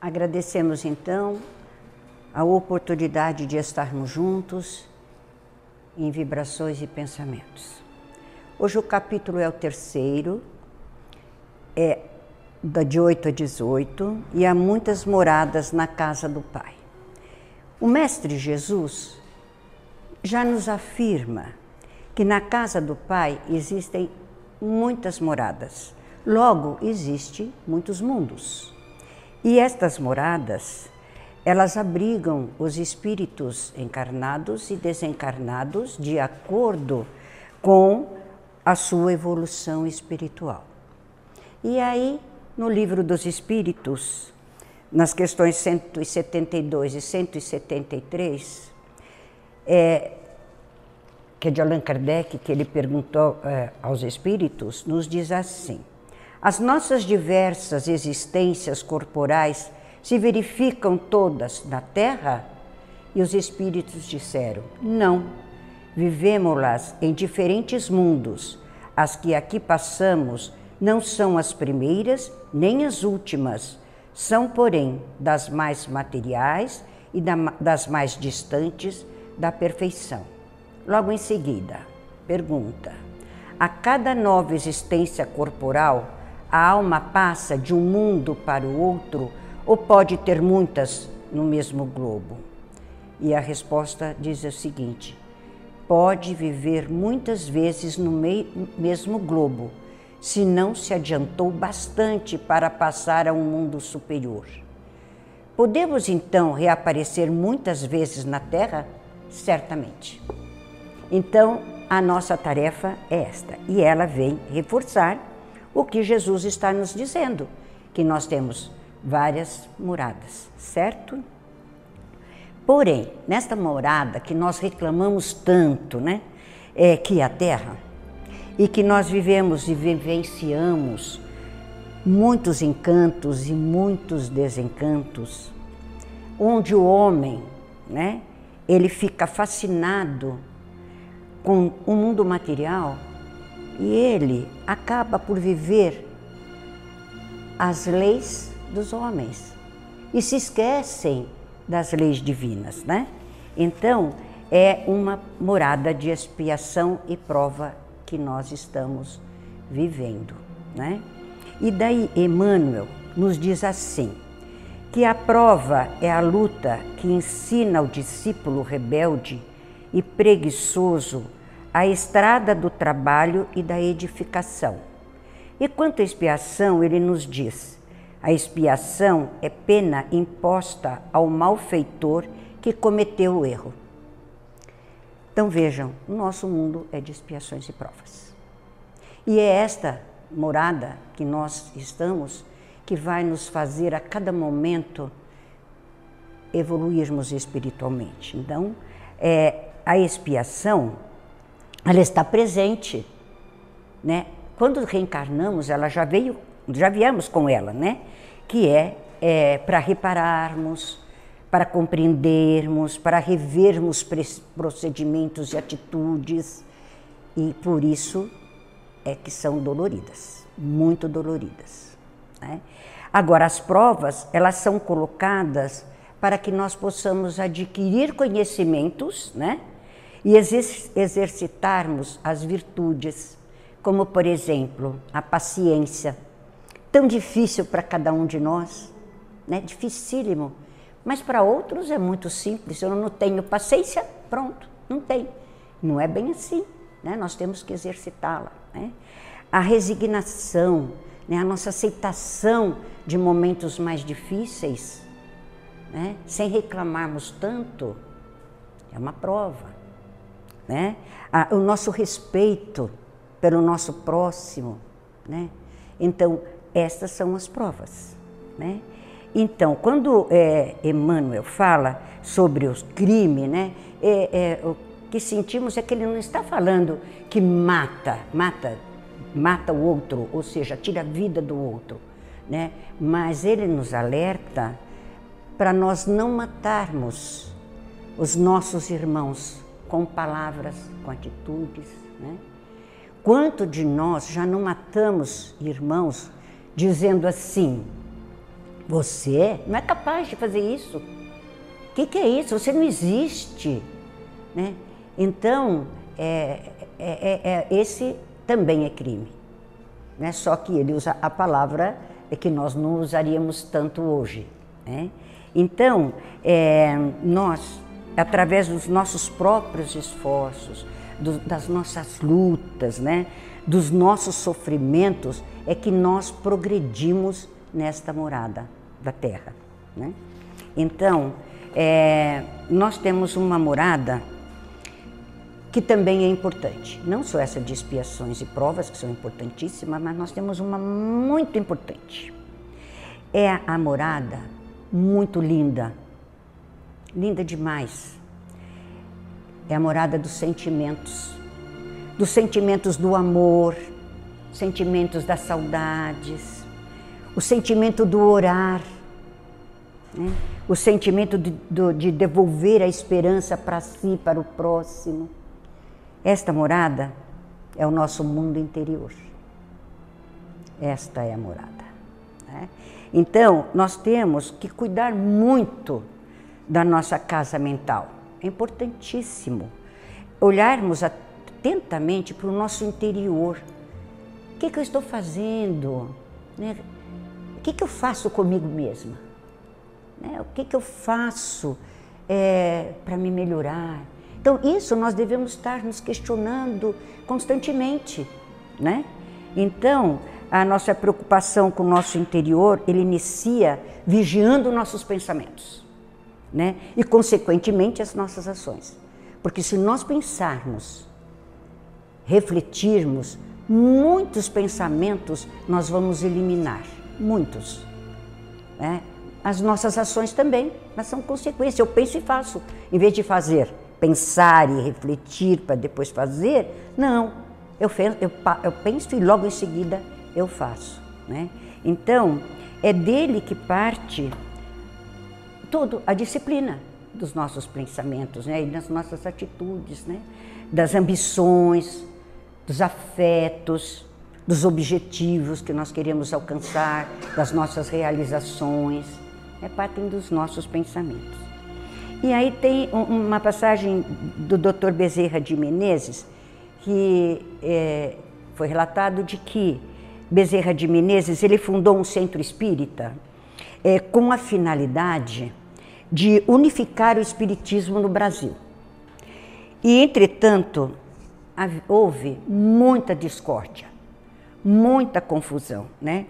Agradecemos então a oportunidade de estarmos juntos em vibrações e pensamentos. Hoje o capítulo é o terceiro, é de 8 a 18, e há muitas moradas na casa do Pai. O Mestre Jesus já nos afirma que na casa do Pai existem muitas moradas. Logo, existe muitos mundos. E estas moradas, elas abrigam os espíritos encarnados e desencarnados de acordo com a sua evolução espiritual. E aí, no livro dos Espíritos, nas questões 172 e 173, é, que é de Allan Kardec, que ele perguntou é, aos espíritos, nos diz assim: as nossas diversas existências corporais se verificam todas na Terra? E os espíritos disseram: não. Vivemos-las em diferentes mundos. As que aqui passamos não são as primeiras nem as últimas, são, porém, das mais materiais e das mais distantes da perfeição. Logo em seguida, pergunta: a cada nova existência corporal, a alma passa de um mundo para o outro ou pode ter muitas no mesmo globo? E a resposta diz o seguinte: pode viver muitas vezes no mesmo globo, se não se adiantou bastante para passar a um mundo superior. Podemos então reaparecer muitas vezes na Terra? Certamente. Então, a nossa tarefa é esta, e ela vem reforçar o que Jesus está nos dizendo, que nós temos várias moradas, certo? Porém, nesta morada que nós reclamamos tanto, né, é que a Terra, e que nós vivemos e vivenciamos muitos encantos e muitos desencantos, onde o homem, né, ele fica fascinado com o mundo material e ele acaba por viver as leis dos homens e se esquecem das leis divinas, né? Então, é uma morada de expiação e prova que nós estamos vivendo, né? E daí Emmanuel nos diz assim: que a prova é a luta que ensina ao discípulo rebelde e preguiçoso a estrada do trabalho e da edificação. E quanto à expiação, ele nos diz: a expiação é pena imposta ao malfeitor que cometeu o erro. Então vejam, o nosso mundo é de expiações e provas. E é esta morada que nós estamos que vai nos fazer a cada momento evoluirmos espiritualmente. Então, é, a expiação, ela está presente, né? Quando reencarnamos, ela já veio, já viemos com ela, né? Que é, é para repararmos, para compreendermos, para revermos procedimentos e atitudes, e por isso é que são doloridas, muito doloridas. Né? Agora, as provas, elas são colocadas para que nós possamos adquirir conhecimentos, né? E exercitarmos as virtudes, como, por exemplo, a paciência, tão difícil para cada um de nós, né? Dificílimo mas para outros é muito simples. Eu não tenho paciência, pronto, não tem. Não é bem assim. Né? Nós temos que exercitá-la. Né? A resignação, né? a nossa aceitação de momentos mais difíceis, né? sem reclamarmos tanto, é uma prova. Né? o nosso respeito pelo nosso próximo. Né? Então, estas são as provas. Né? Então, quando é, Emmanuel fala sobre os crimes, né, é, é, o que sentimos é que ele não está falando que mata, mata, mata o outro, ou seja, tira a vida do outro, né? Mas ele nos alerta para nós não matarmos os nossos irmãos com palavras, com atitudes, né? Quanto de nós já não matamos irmãos dizendo assim: Você não é capaz de fazer isso. O que, que, é isso? Você não existe. Né? Então, é, é, é, é, esse também é crime. Né? Só que ele usa a palavra que nós não usaríamos tanto hoje. Né? Então, é, nós, através dos nossos próprios esforços, do, das nossas lutas, né? dos nossos sofrimentos, é que nós progredimos nesta morada da terra. Né? Então, é, nós temos uma morada que também é importante. Não só essa de expiações e provas, que são importantíssimas, mas nós temos uma muito importante. É a morada muito linda, linda demais. É a morada dos sentimentos, dos sentimentos do amor, sentimentos das saudades, o sentimento do orar, né? o sentimento de, de devolver a esperança para si, para o próximo. Esta morada é o nosso mundo interior. Esta é a morada. Né? Então, nós temos que cuidar muito da nossa casa mental. É importantíssimo olharmos atentamente para o nosso interior. O que, que eu estou fazendo? Né? O que, que eu faço comigo mesma? Né? O que, que eu faço é, para me melhorar? Então, isso nós devemos estar nos questionando constantemente, né? Então, a nossa preocupação com o nosso interior, ele inicia vigiando nossos pensamentos, né? E, consequentemente, as nossas ações. Porque se nós pensarmos, refletirmos, muitos pensamentos nós vamos eliminar, muitos. Né? As nossas ações também, mas são consequências. Eu penso e faço, em vez de fazer pensar e refletir para depois fazer. Não, eu, eu, eu penso e logo em seguida eu faço. Né? Então, é dele que parte tudo, a disciplina dos nossos pensamentos né? e das nossas atitudes, né? das ambições, dos afetos, dos objetivos que nós queremos alcançar, das nossas realizações, é partem dos nossos pensamentos. E aí tem uma passagem do Dr. Bezerra de Menezes, que é, foi relatado de que Bezerra de Menezes ele fundou um centro espírita é, com a finalidade de unificar o espiritismo no Brasil. E, entretanto, houve muita discórdia, muita confusão, né?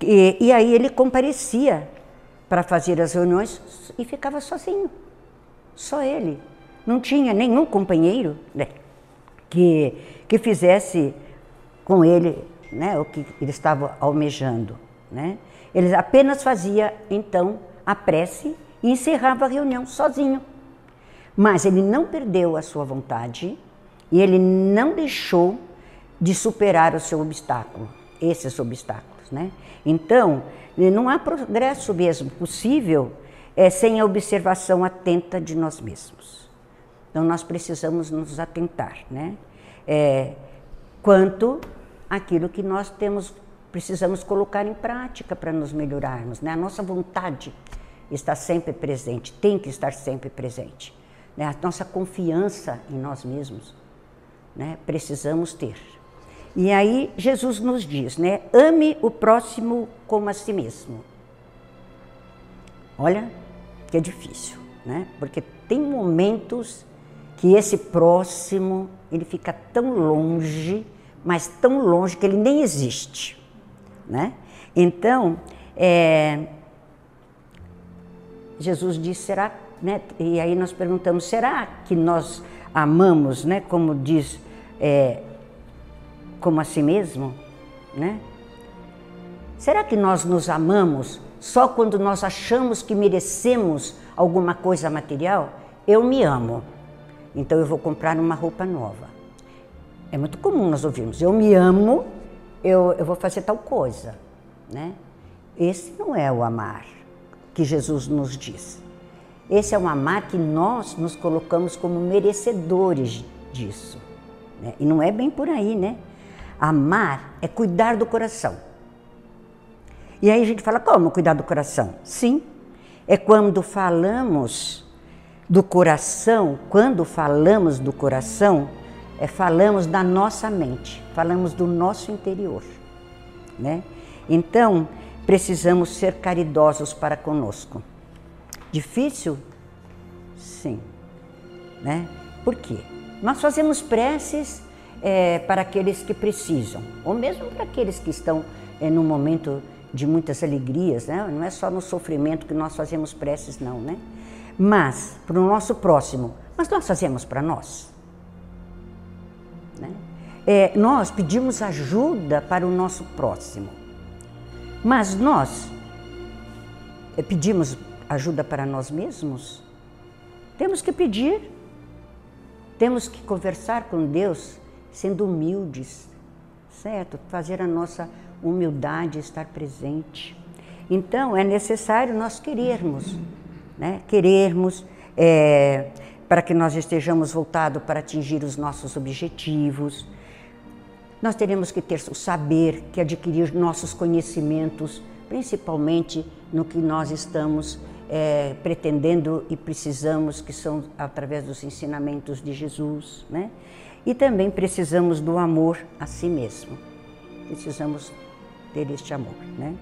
E, e aí ele comparecia para fazer as reuniões e ficava sozinho. Só ele. Não tinha nenhum companheiro né, que, que fizesse com ele né, o que ele estava almejando. Né? Ele apenas fazia, então, a prece e encerrava a reunião sozinho. Mas ele não perdeu a sua vontade e ele não deixou de superar o seu obstáculo, esses obstáculos. Né? Então, não há progresso mesmo possível é, sem a observação atenta de nós mesmos. Então, nós precisamos nos atentar, né? É, quanto aquilo que nós temos, precisamos colocar em prática para nos melhorarmos, né? A nossa vontade está sempre presente, tem que estar sempre presente. Né? A nossa confiança em nós mesmos, né? Precisamos ter. E aí Jesus nos diz, né? Ame o próximo como a si mesmo. Olha, que é difícil, né? Porque tem momentos que esse próximo ele fica tão longe, mas tão longe que ele nem existe, né? Então, é, Jesus disse, será, né? E aí nós perguntamos, será que nós amamos, né? Como diz, é, como a si mesmo, né? Será que nós nos amamos só quando nós achamos que merecemos alguma coisa material, eu me amo. Então eu vou comprar uma roupa nova. É muito comum nós ouvirmos, eu me amo, eu, eu vou fazer tal coisa. Né? Esse não é o amar que Jesus nos diz. Esse é um amar que nós nos colocamos como merecedores disso. Né? E não é bem por aí, né? Amar é cuidar do coração. E aí a gente fala, como cuidar do coração? Sim, é quando falamos do coração, quando falamos do coração, é falamos da nossa mente, falamos do nosso interior, né? Então, precisamos ser caridosos para conosco. Difícil? Sim. Né? Por quê? Nós fazemos preces é, para aqueles que precisam, ou mesmo para aqueles que estão é, num momento de muitas alegrias, né? não é só no sofrimento que nós fazemos preces, não, né? Mas para o nosso próximo, mas nós fazemos para nós. Né? É, nós pedimos ajuda para o nosso próximo, mas nós é, pedimos ajuda para nós mesmos? Temos que pedir, temos que conversar com Deus sendo humildes, certo? Fazer a nossa humildade estar presente. Então é necessário nós querermos, né? Querermos é, para que nós estejamos voltados para atingir os nossos objetivos. Nós teremos que ter o saber, que adquirir nossos conhecimentos, principalmente no que nós estamos é, pretendendo e precisamos, que são através dos ensinamentos de Jesus, né? E também precisamos do amor a si mesmo. Precisamos ter este amor, né?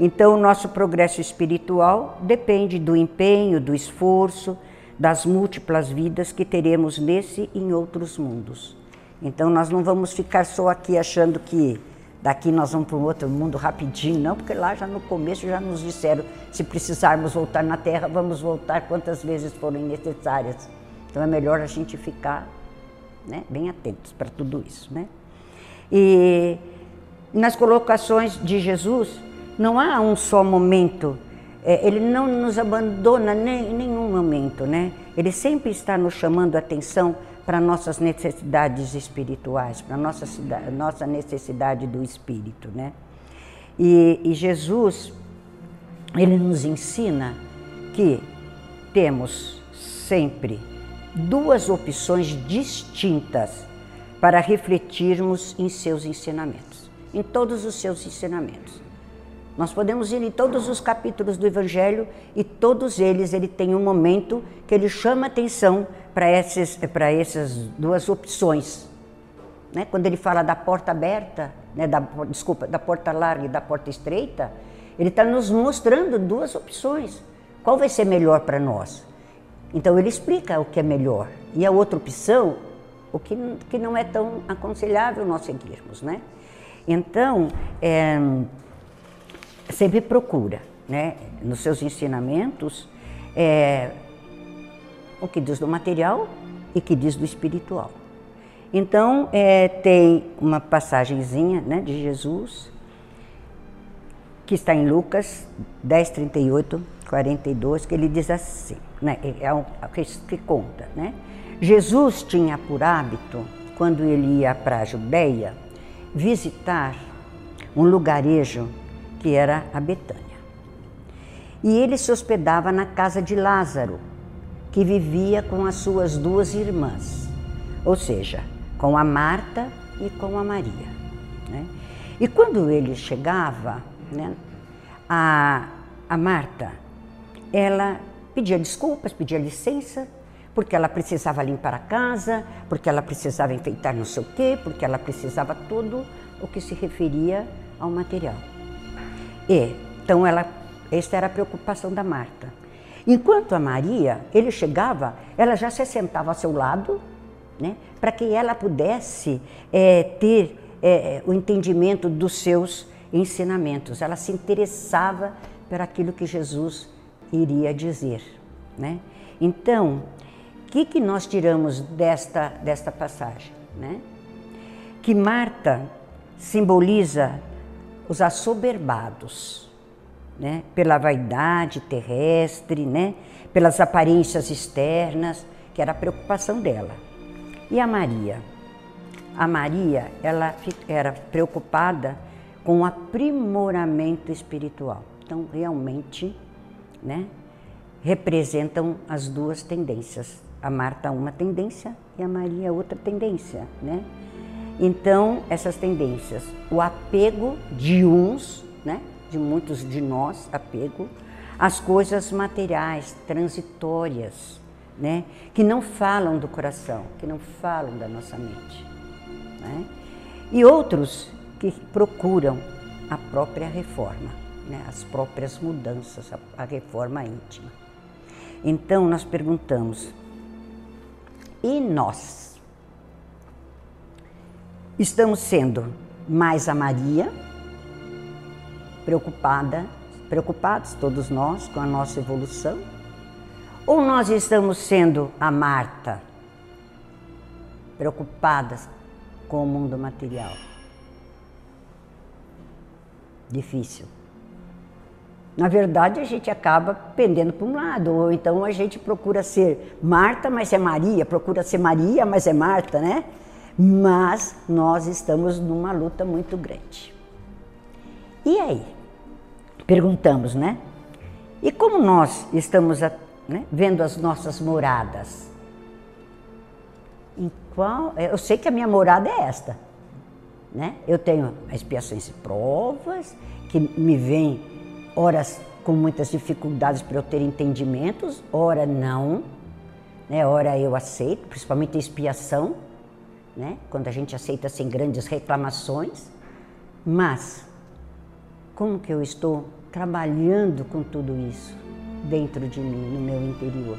Então, o nosso progresso espiritual depende do empenho, do esforço, das múltiplas vidas que teremos nesse e em outros mundos. Então, nós não vamos ficar só aqui achando que daqui nós vamos para um outro mundo rapidinho, não, porque lá já no começo já nos disseram, se precisarmos voltar na Terra, vamos voltar quantas vezes forem necessárias. Então é melhor a gente ficar né, bem atentos para tudo isso. Né? E nas colocações de Jesus, não há um só momento, é, ele não nos abandona em nenhum momento, né? ele sempre está nos chamando a atenção para nossas necessidades espirituais, para nossa nossa necessidade do espírito, né? E, e Jesus ele nos ensina que temos sempre duas opções distintas para refletirmos em seus ensinamentos, em todos os seus ensinamentos. Nós podemos ir em todos os capítulos do Evangelho e todos eles ele tem um momento que ele chama atenção para essas, para essas duas opções. Né? Quando ele fala da porta aberta, né? da, desculpa, da porta larga e da porta estreita, ele está nos mostrando duas opções. Qual vai ser melhor para nós? Então ele explica o que é melhor. E a outra opção, o que, que não é tão aconselhável nós seguirmos, né? Então, é, sempre procura, né, nos seus ensinamentos, é, o que diz do material e o que diz do espiritual. Então, é, tem uma passagenzinha né, de Jesus, que está em Lucas 10, 38, 42, que ele diz assim, né, é um, que, que conta, né? Jesus tinha por hábito, quando ele ia para a Judéia, visitar um lugarejo que era a Betânia. E ele se hospedava na casa de Lázaro, que vivia com as suas duas irmãs, ou seja, com a Marta e com a Maria. Né? E quando ele chegava, né, a, a Marta, ela pedia desculpas, pedia licença, porque ela precisava limpar a casa, porque ela precisava enfeitar não sei o quê, porque ela precisava tudo o que se referia ao material. E, então, ela, esta era a preocupação da Marta. Enquanto a Maria, ele chegava, ela já se sentava ao seu lado, né, para que ela pudesse é, ter é, o entendimento dos seus ensinamentos. Ela se interessava por aquilo que Jesus iria dizer. Né? Então, o que, que nós tiramos desta, desta passagem? Né? Que Marta simboliza os assoberbados, né? pela vaidade terrestre, né? pelas aparências externas, que era a preocupação dela. E a Maria? A Maria, ela era preocupada com o aprimoramento espiritual. Então, realmente, né, representam as duas tendências. A Marta uma tendência e a Maria outra tendência, né? Então, essas tendências, o apego de uns, né, de muitos de nós, apego às coisas materiais, transitórias, né? que não falam do coração, que não falam da nossa mente. Né? E outros que procuram a própria reforma, né? as próprias mudanças, a, a reforma íntima. Então nós perguntamos, e nós? Estamos sendo mais a Maria, preocupada, preocupados todos nós com a nossa evolução? Ou nós estamos sendo a Marta, preocupadas com o mundo material? Difícil. Na verdade, a gente acaba pendendo para um lado, ou então a gente procura ser Marta, mas é Maria, procura ser Maria, mas é Marta, né? Mas nós estamos numa luta muito grande. E aí? Perguntamos, né? E como nós estamos né, vendo as nossas moradas? Em qual? Eu sei que a minha morada é esta, né? Eu tenho expiações e provas que me vêm horas com muitas dificuldades para eu ter entendimentos, ora não, né? Ora eu aceito, principalmente a expiação, né? Quando a gente aceita sem grandes reclamações, mas como que eu estou trabalhando com tudo isso dentro de mim, no meu interior?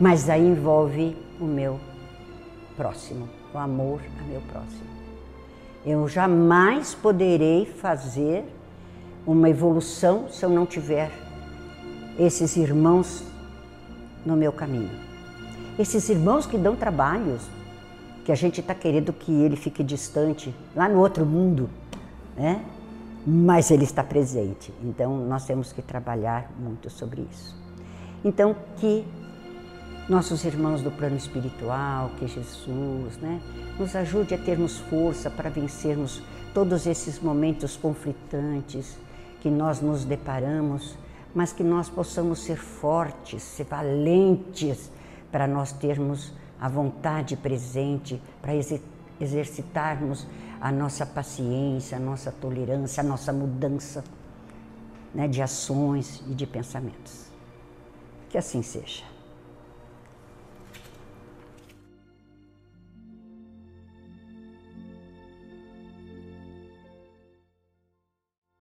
Mas aí envolve o meu próximo, o amor a meu próximo. Eu jamais poderei fazer uma evolução se eu não tiver esses irmãos no meu caminho. Esses irmãos que dão trabalhos, que a gente está querendo que ele fique distante, lá no outro mundo, né? mas ele está presente. Então, nós temos que trabalhar muito sobre isso. Então, que nossos irmãos do plano espiritual, que Jesus, né, nos ajude a termos força para vencermos todos esses momentos conflitantes que nós nos deparamos, mas que nós possamos ser fortes, ser valentes, para nós termos a vontade presente, para exercitarmos a nossa paciência, a nossa tolerância, a nossa mudança né, de ações e de pensamentos. Que assim seja.